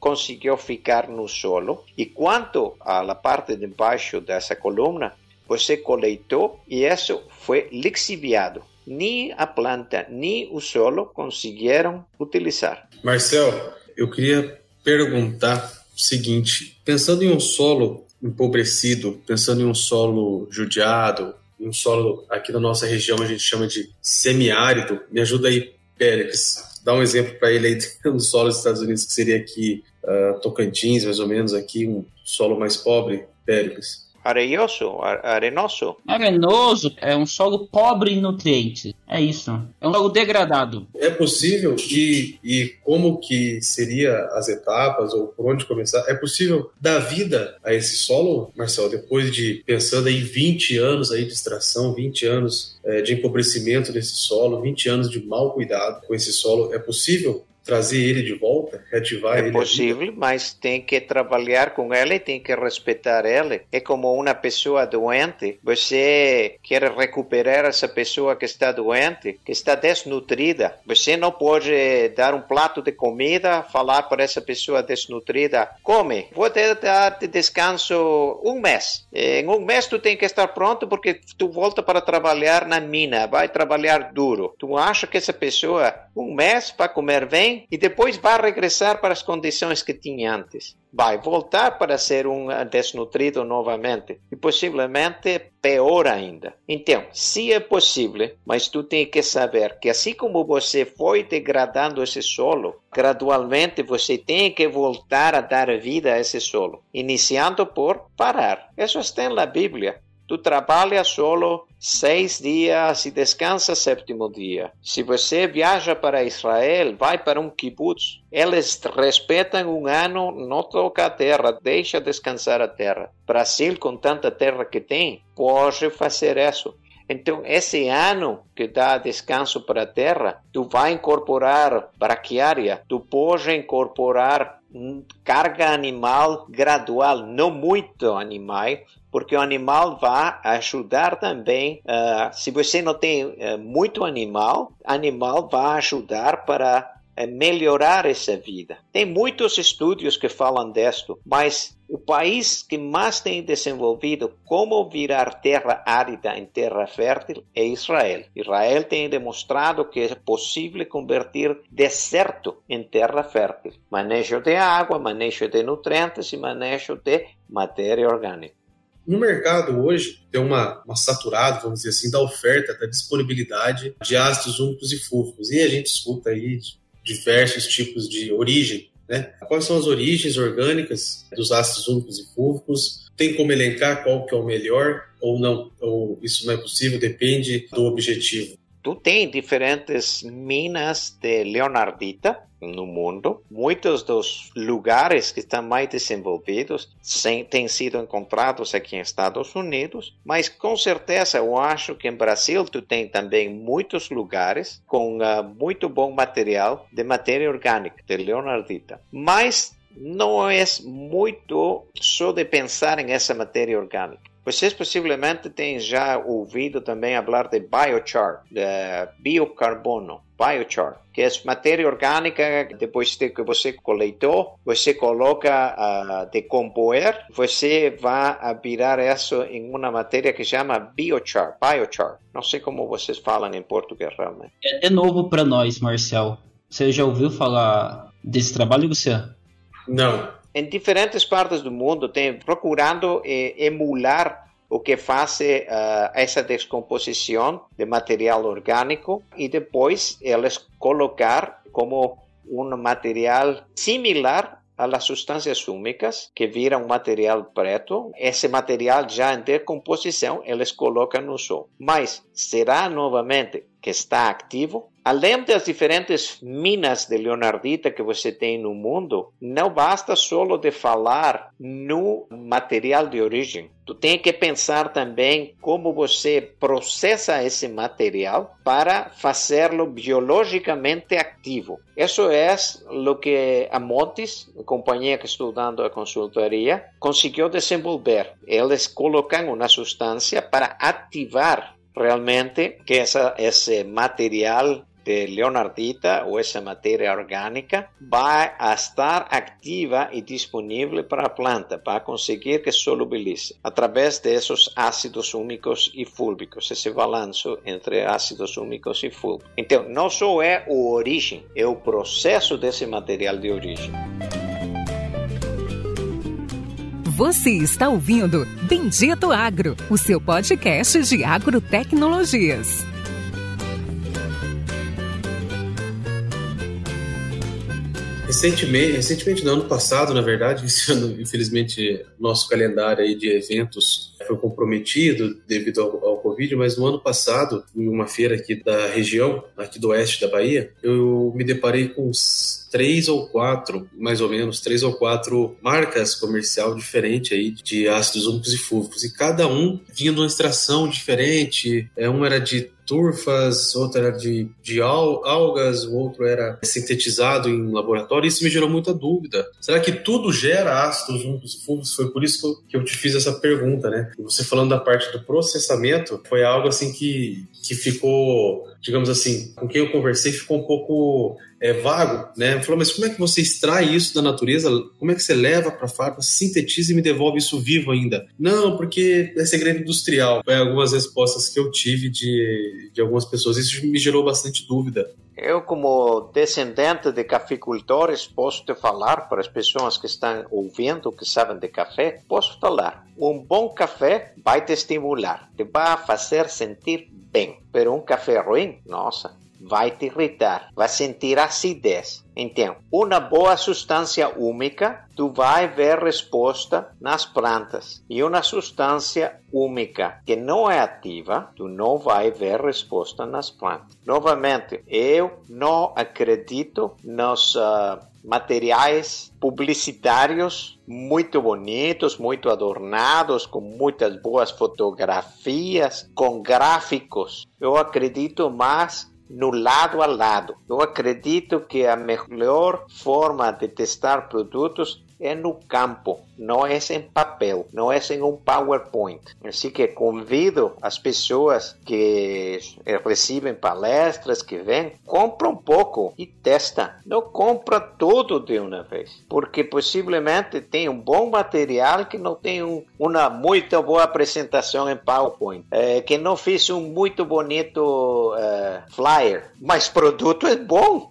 conseguiu ficar no solo. E quanto à parte de baixo dessa coluna, você coletou e isso foi lixiviado. Nem a planta, nem o solo conseguiram utilizar. Marcel, eu queria perguntar o seguinte: pensando em um solo empobrecido, pensando em um solo judiado, um solo aqui na nossa região a gente chama de semiárido, me ajuda aí, Pérez, dá um exemplo para ele aí do solo dos Estados Unidos, que seria aqui uh, Tocantins, mais ou menos, aqui um solo mais pobre, Pérez areioso, arenoso. Arenoso é um solo pobre em nutrientes. É isso. É um solo degradado. É possível e, e como que seria as etapas ou por onde começar? É possível dar vida a esse solo, Marcelo, depois de pensando em 20 anos aí de extração, 20 anos é, de empobrecimento desse solo, 20 anos de mau cuidado com esse solo, é possível trazer ele de volta, reativar é ele? É possível, mas tem que trabalhar com ele, tem que respeitar ele. É como uma pessoa doente, você quer recuperar essa pessoa que está doente, que está desnutrida. Você não pode dar um prato de comida, falar para essa pessoa desnutrida, come, vou te dar de descanso um mês. Em um mês tu tem que estar pronto porque tu volta para trabalhar na mina, vai trabalhar duro. Tu acha que essa pessoa um mês para comer bem e depois vai regressar para as condições que tinha antes. Vai voltar para ser um desnutrido novamente e possivelmente pior ainda. Então, se é possível, mas tu tem que saber que assim como você foi degradando esse solo, gradualmente você tem que voltar a dar vida a esse solo, iniciando por parar. Isso está na Bíblia. Tu trabalha solo seis dias e descansa sétimo dia. Se você viaja para Israel, vai para um kibbutz. Eles respeitam um ano, não toca a terra, deixa descansar a terra. Brasil, com tanta terra que tem, pode fazer isso. Então, esse ano que dá descanso para a terra, tu vai incorporar braquiária, tu pode incorporar carga animal gradual, não muito animal, porque o animal vai ajudar também. Uh, se você não tem uh, muito animal, animal vai ajudar para uh, melhorar essa vida. Tem muitos estudos que falam disto, mas o país que mais tem desenvolvido como virar terra árida em terra fértil é Israel. Israel tem demonstrado que é possível converter deserto em terra fértil. Manejo de água, manejo de nutrientes e manejo de matéria orgânica. No mercado hoje tem uma, uma saturada, vamos dizer assim, da oferta, da disponibilidade de ácidos úmicos e fúlvicos. E a gente escuta aí diversos tipos de origem, né? Quais são as origens orgânicas dos ácidos úmicos e fúlvicos? Tem como elencar qual que é o melhor ou não? Ou isso não é possível? Depende do objetivo. Tu tem diferentes minas de leonardita no mundo. Muitos dos lugares que estão mais desenvolvidos têm sido encontrados aqui em Estados Unidos, mas com certeza eu acho que em Brasil tu tem também muitos lugares com uh, muito bom material de matéria orgânica, de leonardita. Mas não é muito só de pensar em essa matéria orgânica. Vocês possivelmente têm já ouvido também falar de biochar, de biocarbono, biochar, que é matéria orgânica, depois de que você coletou, você coloca a uh, decompor, você vai virar isso em uma matéria que chama biochar, biochar. Não sei como vocês falam em português realmente. É, é novo para nós, Marcel. Você já ouviu falar desse trabalho, Luciano? Não, em diferentes partes do mundo tem procurando eh, emular o que faz uh, essa descomposição de material orgânico e depois eles colocar como um material similar às substâncias úmicas, que viram material preto. Esse material já em decomposição eles colocam no sol. Mas será novamente que está ativo Além das diferentes minas de leonardita que você tem no mundo, não basta só de falar no material de origem. Tu tem que pensar também como você processa esse material para fazê-lo biologicamente ativo. Isso é o que a Montes, a companhia que estou dando a consultoria, conseguiu desenvolver. Eles colocam uma substância para ativar realmente que essa, esse material de leonardita ou essa matéria orgânica vai estar ativa e disponível para a planta para conseguir que solubilize através desses ácidos úmicos e fúlbicos, esse balanço entre ácidos úmicos e fúlbicos. Então, não só é a origem, é o processo desse material de origem. Você está ouvindo Bendito Agro, o seu podcast de agrotecnologias. Recentemente, recentemente, no ano passado, na verdade, esse ano, infelizmente, nosso calendário aí de eventos foi comprometido devido ao, ao, Covid, mas no ano passado, em uma feira aqui da região, aqui do oeste da Bahia, eu me deparei com três ou quatro, mais ou menos, três ou quatro marcas comercial diferentes aí de ácidos úmicos e fúvicos, e cada um vinha de uma extração diferente, é, um era de turfas, outro era de, de algas, o outro era sintetizado em laboratório. Isso me gerou muita dúvida. Será que tudo gera ácidos úmicos e fúngicos? Foi por isso que eu, te fiz essa pergunta, né? Você falando da parte do processamento, foi algo assim que, que ficou, digamos assim, com quem eu conversei ficou um pouco é, vago, né? Falou, mas como é que você extrai isso da natureza? Como é que você leva para a fábrica, sintetiza e me devolve isso vivo ainda? Não, porque é segredo industrial. Foi algumas respostas que eu tive de, de algumas pessoas. Isso me gerou bastante dúvida. Eu, como descendente de cafeicultores, posso te falar para as pessoas que estão ouvindo, que sabem de café, posso falar. Um bom café vai te estimular, te vai fazer sentir bem. Pero um café ruim, nossa, vai te irritar, vai sentir acidez. Então, uma boa substância úmica, tu vai ver resposta nas plantas. E uma substância úmica que não é ativa, tu não vai ver resposta nas plantas. Novamente, eu não acredito nos uh, materiais publicitários muito bonitos, muito adornados, com muitas boas fotografias, com gráficos. Eu acredito mais no lado a lado. Eu acredito que a melhor forma de testar produtos é no campo, não é em papel, não é em um PowerPoint. Assim que convido as pessoas que recebem palestras, que vêm, compra um pouco e testa. Não compra tudo de uma vez, porque possivelmente tem um bom material que não tem um, uma muito boa apresentação em PowerPoint, é, que não fez um muito bonito é, flyer, mas produto é bom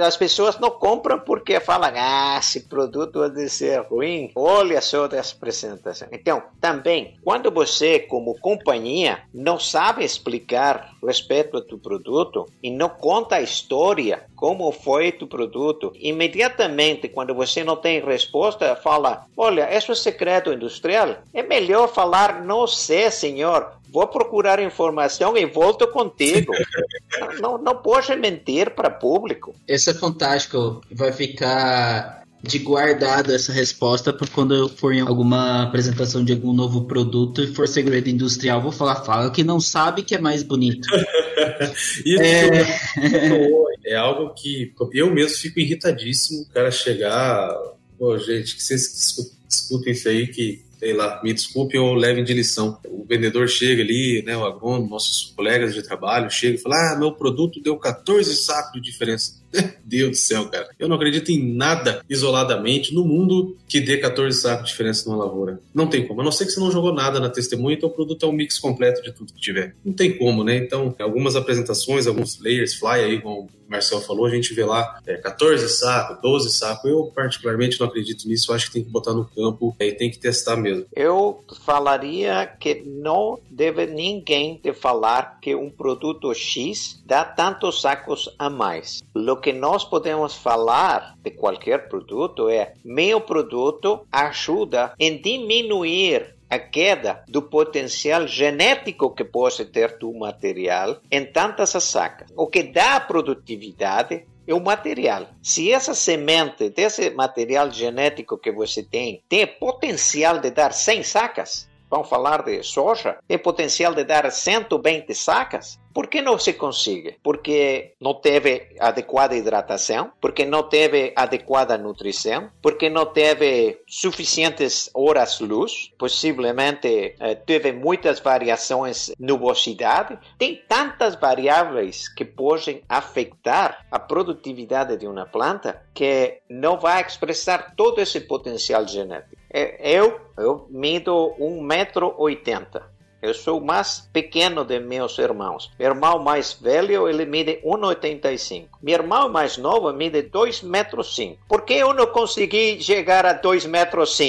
as pessoas não compram porque falam, ah, esse produto vai ser ruim, olha só essa apresentação. Então, também, quando você, como companhia, não sabe explicar respeito a tu produto e não conta a história, como foi tu produto, imediatamente, quando você não tem resposta, fala, olha, isso é segredo industrial. É melhor falar, não sei, senhor, vou procurar informação e volto contigo. não, não pode mentir para público. Esse é fantástico. Vai ficar de guardado essa resposta para quando eu for em alguma apresentação de algum novo produto e for segredo industrial, vou falar, fala que não sabe que é mais bonito. Isso é... é algo que eu mesmo fico irritadíssimo. O cara chegar, pô, gente, que vocês escutem isso aí que sei lá, me desculpe ou levem de lição. O vendedor chega ali, né, o agrônomo, nossos colegas de trabalho, chega e fala: Ah, meu produto deu 14 sacos de diferença. Deus do céu, cara. Eu não acredito em nada isoladamente no mundo que dê 14 sacos de diferença numa lavoura. Não tem como. A não ser que você não jogou nada na testemunha, então o produto é um mix completo de tudo que tiver. Não tem como, né? Então, algumas apresentações, alguns layers, fly aí, como o Marcel falou, a gente vê lá é, 14 sacos, 12 sacos. Eu, particularmente, não acredito nisso. Eu acho que tem que botar no campo é, e tem que testar mesmo. Eu falaria que não deve ninguém te falar que um produto X dá tantos sacos a mais. Lo que nós podemos falar de qualquer produto é: meu produto ajuda em diminuir a queda do potencial genético que pode ter do material em tantas sacas. O que dá produtividade é o material. Se essa semente desse material genético que você tem tem potencial de dar 100 sacas, vamos falar de soja, tem potencial de dar 120 sacas. Por que não se consegue? Porque não teve adequada hidratação, porque não teve adequada nutrição, porque não teve suficientes horas luz, possivelmente eh, teve muitas variações nubosidade. Tem tantas variáveis que podem afetar a produtividade de uma planta que não vai expressar todo esse potencial genético. Eu, eu mido 1,80m. Eu sou o mais pequeno de meus irmãos. Meu irmão mais velho, ele mide 1,85. Meu irmão mais novo mide 2,5 metros. Por que eu não consegui chegar a 2,5 metros?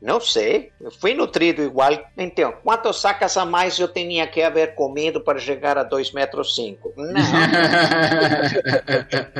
Não sei. Eu fui nutrido igual. Então, quantas sacas a mais eu tinha que haver comido para chegar a 2,5 metros? Não.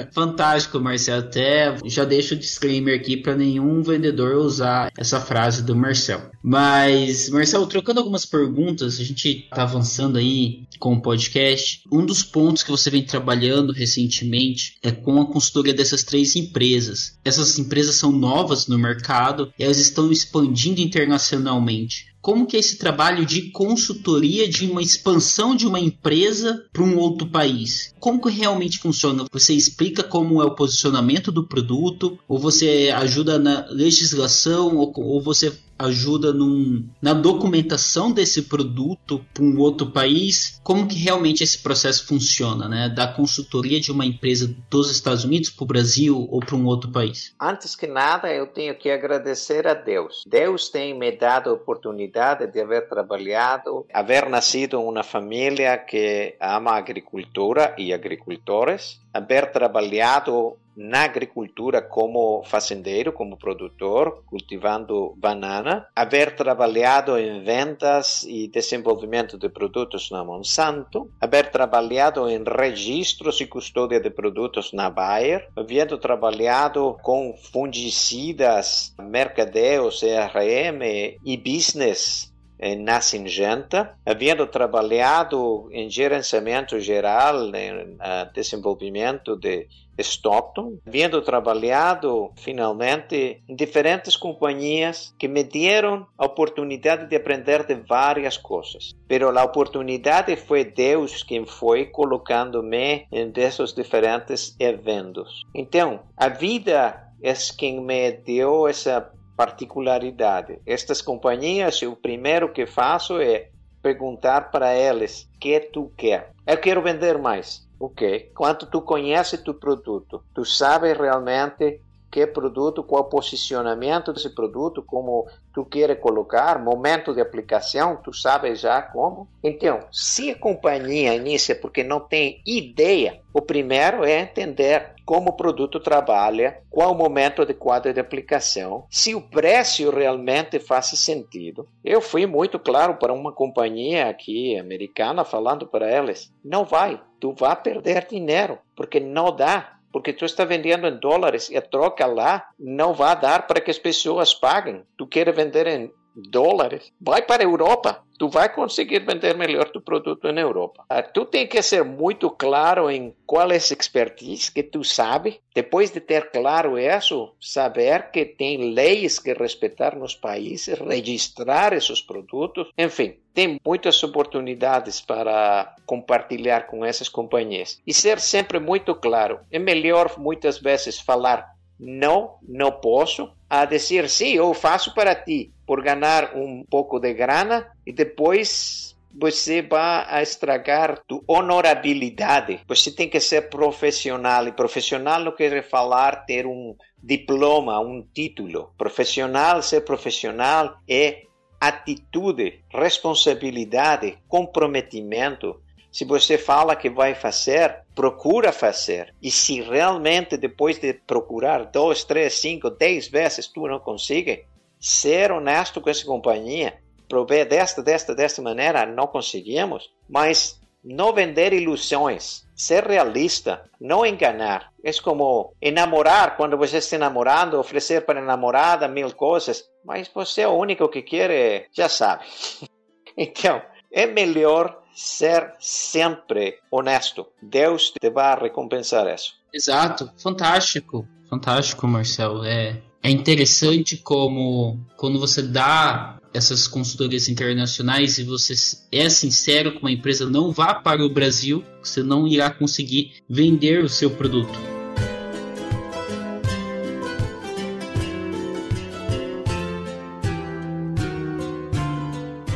Fantástico, Marcelo. Até já deixo o disclaimer aqui para nenhum vendedor usar essa frase do Marcel. Mas, Marcelo, trocando algumas perguntas, a gente está avançando aí com o podcast. Um dos pontos que você vem trabalhando recentemente é com a consultoria dessas três empresas. Essas empresas são novas no mercado e elas estão expandindo internacionalmente como que é esse trabalho de consultoria de uma expansão de uma empresa para um outro país? Como que realmente funciona? Você explica como é o posicionamento do produto, ou você ajuda na legislação, ou, ou você ajuda num, na documentação desse produto para um outro país? Como que realmente esse processo funciona, né? Da consultoria de uma empresa dos Estados Unidos para o Brasil ou para um outro país? Antes que nada, eu tenho que agradecer a Deus. Deus tem me dado a oportunidade de haver trabalhado, haver nascido em uma família que ama a agricultura e agricultores, haver trabalhado na agricultura como fazendeiro, como produtor, cultivando banana, haver trabalhado em vendas e desenvolvimento de produtos na Monsanto, haver trabalhado em registros e custódia de produtos na Bayer, havendo trabalhado com fungicidas, mercadeo, CRM e business na Singenta, havendo trabalhado em gerenciamento geral, em desenvolvimento de Stockton, havendo trabalhado finalmente em diferentes companhias que me deram a oportunidade de aprender de várias coisas. Pero a oportunidade foi Deus quem foi colocando-me em desses diferentes eventos. Então, a vida é quem me deu essa particularidade. Estas companhias, o primeiro que faço é perguntar para eles: que tu quer? Eu quero vender mais. Ok. Quanto tu conhece tu produto? Tu sabes realmente que produto, qual o posicionamento desse produto, como tu queres colocar, momento de aplicação, tu sabes já como. Então, se a companhia inicia porque não tem ideia, o primeiro é entender como o produto trabalha, qual o momento adequado de aplicação, se o preço realmente faz sentido. Eu fui muito claro para uma companhia aqui americana falando para eles: não vai, tu vai perder dinheiro, porque não dá porque tu está vendendo em dólares e a troca lá não vai dar para que as pessoas paguem. Tu quer vender em dólares, vai para a Europa. Tu vai conseguir vender melhor tu produto na Europa. Ah, tu tem que ser muito claro em qual é a expertise que tu sabe. Depois de ter claro isso, saber que tem leis que respeitar nos países, registrar esses produtos. Enfim, tem muitas oportunidades para compartilhar com essas companhias. E ser sempre muito claro. É melhor muitas vezes falar não, não posso, a dizer sim, eu faço para ti, por ganhar um pouco de grana e depois você vai estragar tua honorabilidade. Você tem que ser profissional e profissional não quer falar ter um diploma, um título. Profissional, ser profissional é atitude, responsabilidade, comprometimento. Se você fala que vai fazer, procura fazer. E se realmente depois de procurar dois, três, cinco, dez vezes tu não consegue, ser honesto com essa companhia, prover desta, desta, desta maneira, não conseguimos, mas não vender ilusões, ser realista, não enganar. É como enamorar, quando você está namorando, oferecer para a namorada mil coisas, mas você é o único que quer, já sabe. Então, é melhor ser sempre honesto. Deus te vai recompensar isso. Exato, fantástico, fantástico, Marcelo. É, é interessante como quando você dá essas consultorias internacionais e você é sincero com a empresa, não vá para o Brasil, você não irá conseguir vender o seu produto.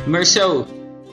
Marcel,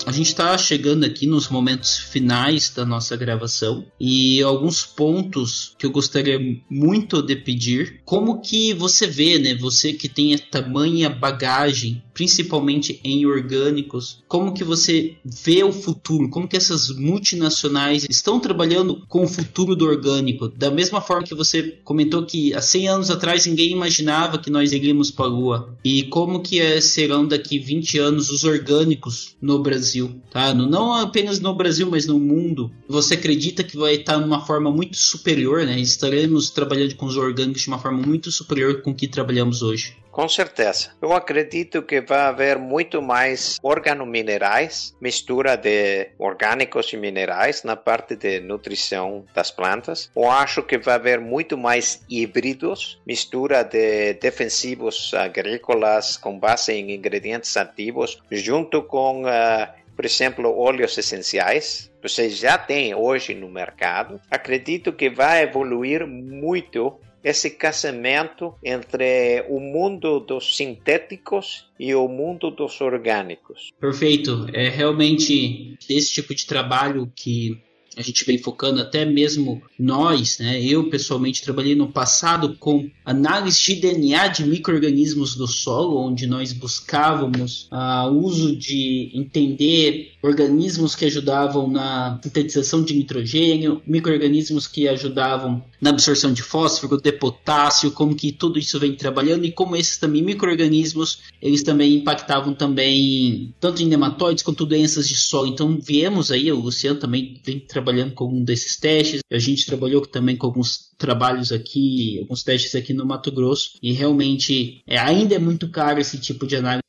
a gente está chegando aqui nos momentos finais da nossa gravação e alguns pontos que eu gostaria muito de pedir. Como que você vê, né? Você que tem a tamanha bagagem, principalmente em orgânicos, como que você vê o futuro? Como que essas multinacionais estão trabalhando com o futuro do orgânico? Da mesma forma que você comentou que há 100 anos atrás ninguém imaginava que nós iríamos para a Lua. E como que é, serão daqui 20 anos os orgânicos no Brasil? Tá? Não apenas no Brasil, mas no mundo. Você acredita que vai estar numa forma muito superior, né? Estaremos trabalhando com os orgânicos de uma forma muito superior com que trabalhamos hoje. Com certeza. Eu acredito que vai haver muito mais organominerais, mistura de orgânicos e minerais na parte de nutrição das plantas. Eu acho que vai haver muito mais híbridos, mistura de defensivos agrícolas com base em ingredientes ativos, junto com uh, por exemplo, óleos essenciais, você já tem hoje no mercado. Acredito que vai evoluir muito esse casamento entre o mundo dos sintéticos e o mundo dos orgânicos. Perfeito. É realmente esse tipo de trabalho que a gente vem focando até mesmo nós, né? Eu pessoalmente trabalhei no passado com análise de DNA de microrganismos do solo, onde nós buscávamos ah, o uso de entender organismos que ajudavam na sintetização de nitrogênio, microrganismos que ajudavam na absorção de fósforo, de potássio, como que tudo isso vem trabalhando e como esses também microrganismos, eles também impactavam também tanto em nematóides quanto doenças de solo. Então viemos aí, o Luciano também vem trabalhando com um desses testes, a gente trabalhou também com alguns trabalhos aqui, alguns testes aqui no Mato Grosso e realmente é, ainda é muito caro esse tipo de análise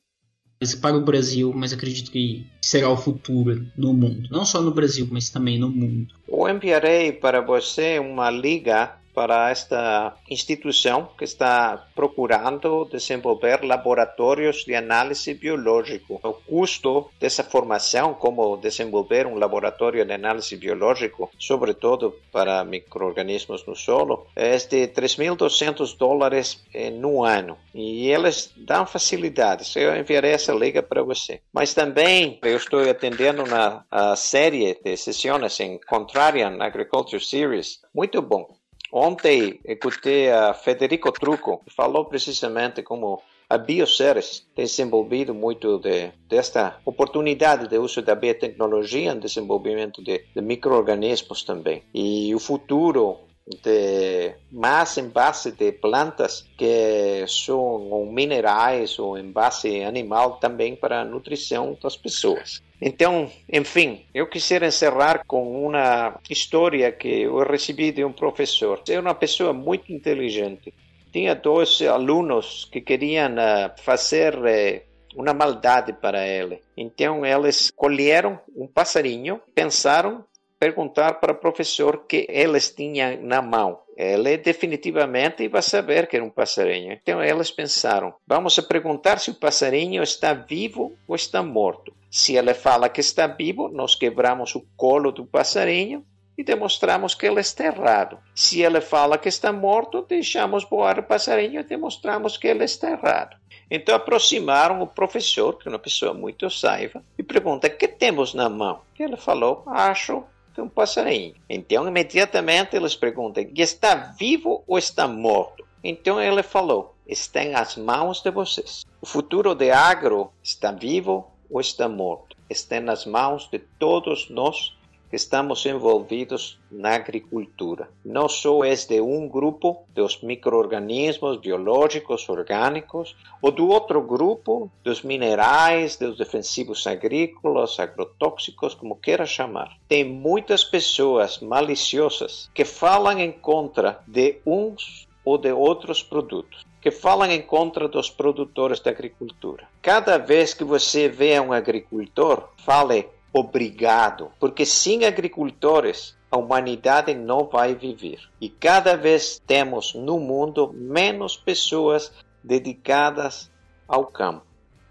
para o Brasil, mas acredito que será o futuro no mundo. Não só no Brasil, mas também no mundo. Eu enviarei para você uma liga para esta instituição que está procurando desenvolver laboratórios de análise biológico. O custo dessa formação, como desenvolver um laboratório de análise biológico, sobretudo para microorganismos no solo, é de 3.200 dólares no ano. E eles dão facilidades. Eu enviarei essa liga para você. Mas também eu estou atendendo uma série de sessões em Contrarian Agriculture Series. Muito bom. Ontem escutei a Federico Trucco, que falou precisamente como a Bioceres tem desenvolvido muito de, desta oportunidade de uso da biotecnologia em desenvolvimento de, de micro-organismos também. E o futuro de mais em base de plantas que são minerais ou em base animal também para a nutrição das pessoas. Então, enfim, eu quisiera encerrar com uma história que eu recebi de um professor. É uma pessoa muito inteligente. Tinha dois alunos que queriam fazer uh, uma maldade para ele. Então, eles colheram um passarinho, pensaram perguntar para o professor que eles tinham na mão. Ele definitivamente vai saber que era um passarinho. Então eles pensaram: vamos perguntar se o passarinho está vivo ou está morto. Se ele fala que está vivo, nós quebramos o colo do passarinho e demonstramos que ele está errado. Se ele fala que está morto, deixamos voar o passarinho e demonstramos que ele está errado. Então aproximaram o professor, que é uma pessoa muito saiva, e pergunta: que temos na mão? E ele falou: acho que um passarinho. Então imediatamente eles perguntam: está vivo ou está morto? Então ele falou: está nas mãos de vocês. O futuro de agro está vivo ou está morto. Está nas mãos de todos nós estamos envolvidos na agricultura. Não só é de um grupo dos microorganismos biológicos orgânicos, ou do outro grupo dos minerais, dos defensivos agrícolas, agrotóxicos, como queira chamar. Tem muitas pessoas maliciosas que falam em contra de uns ou de outros produtos que falam em contra dos produtores da agricultura. Cada vez que você vê um agricultor, fale obrigado, porque sem agricultores a humanidade não vai viver. E cada vez temos no mundo menos pessoas dedicadas ao campo.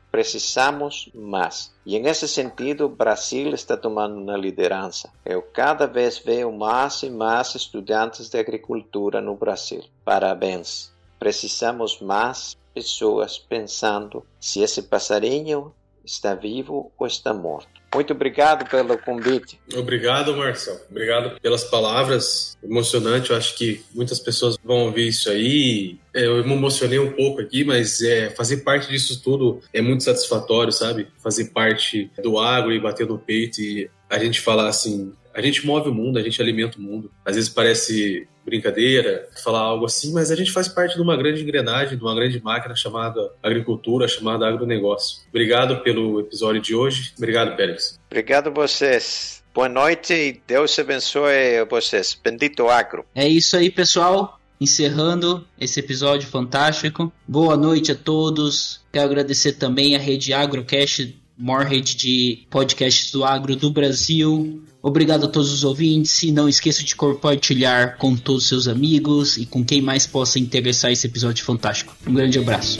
Precisamos mais. E nesse sentido, o Brasil está tomando uma liderança. Eu cada vez vejo mais e mais estudantes de agricultura no Brasil. Parabéns. Precisamos mais pessoas pensando se esse passarinho está vivo ou está morto. Muito obrigado pelo convite. Obrigado, Marcelo. Obrigado pelas palavras. Emocionante. Eu acho que muitas pessoas vão ouvir isso aí. É, eu me emocionei um pouco aqui, mas é, fazer parte disso tudo é muito satisfatório, sabe? Fazer parte do agro e bater no peito e a gente falar assim: a gente move o mundo, a gente alimenta o mundo. Às vezes parece brincadeira falar algo assim, mas a gente faz parte de uma grande engrenagem, de uma grande máquina chamada agricultura, chamada agronegócio. Obrigado pelo episódio de hoje. Obrigado, Pérez. Obrigado a vocês. Boa noite e Deus abençoe vocês. Bendito agro. É isso aí, pessoal. Encerrando esse episódio fantástico. Boa noite a todos. Quero agradecer também a rede Agrocast rede de podcasts do agro do Brasil. Obrigado a todos os ouvintes e não esqueça de compartilhar com todos os seus amigos e com quem mais possa interessar esse episódio fantástico. Um grande abraço.